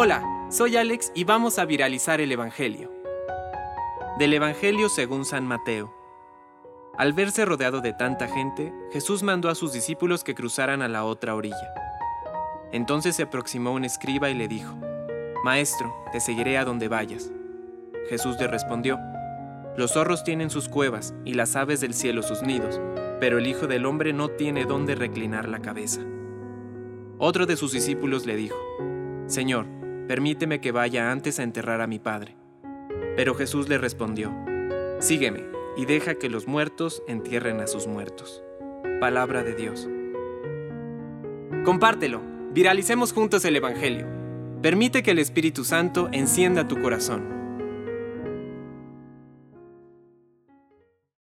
Hola, soy Alex y vamos a viralizar el Evangelio. Del Evangelio según San Mateo. Al verse rodeado de tanta gente, Jesús mandó a sus discípulos que cruzaran a la otra orilla. Entonces se aproximó un escriba y le dijo, Maestro, te seguiré a donde vayas. Jesús le respondió, Los zorros tienen sus cuevas y las aves del cielo sus nidos, pero el Hijo del Hombre no tiene dónde reclinar la cabeza. Otro de sus discípulos le dijo, Señor, permíteme que vaya antes a enterrar a mi padre. Pero Jesús le respondió, Sígueme y deja que los muertos entierren a sus muertos. Palabra de Dios. Compártelo, viralicemos juntos el Evangelio. Permite que el Espíritu Santo encienda tu corazón.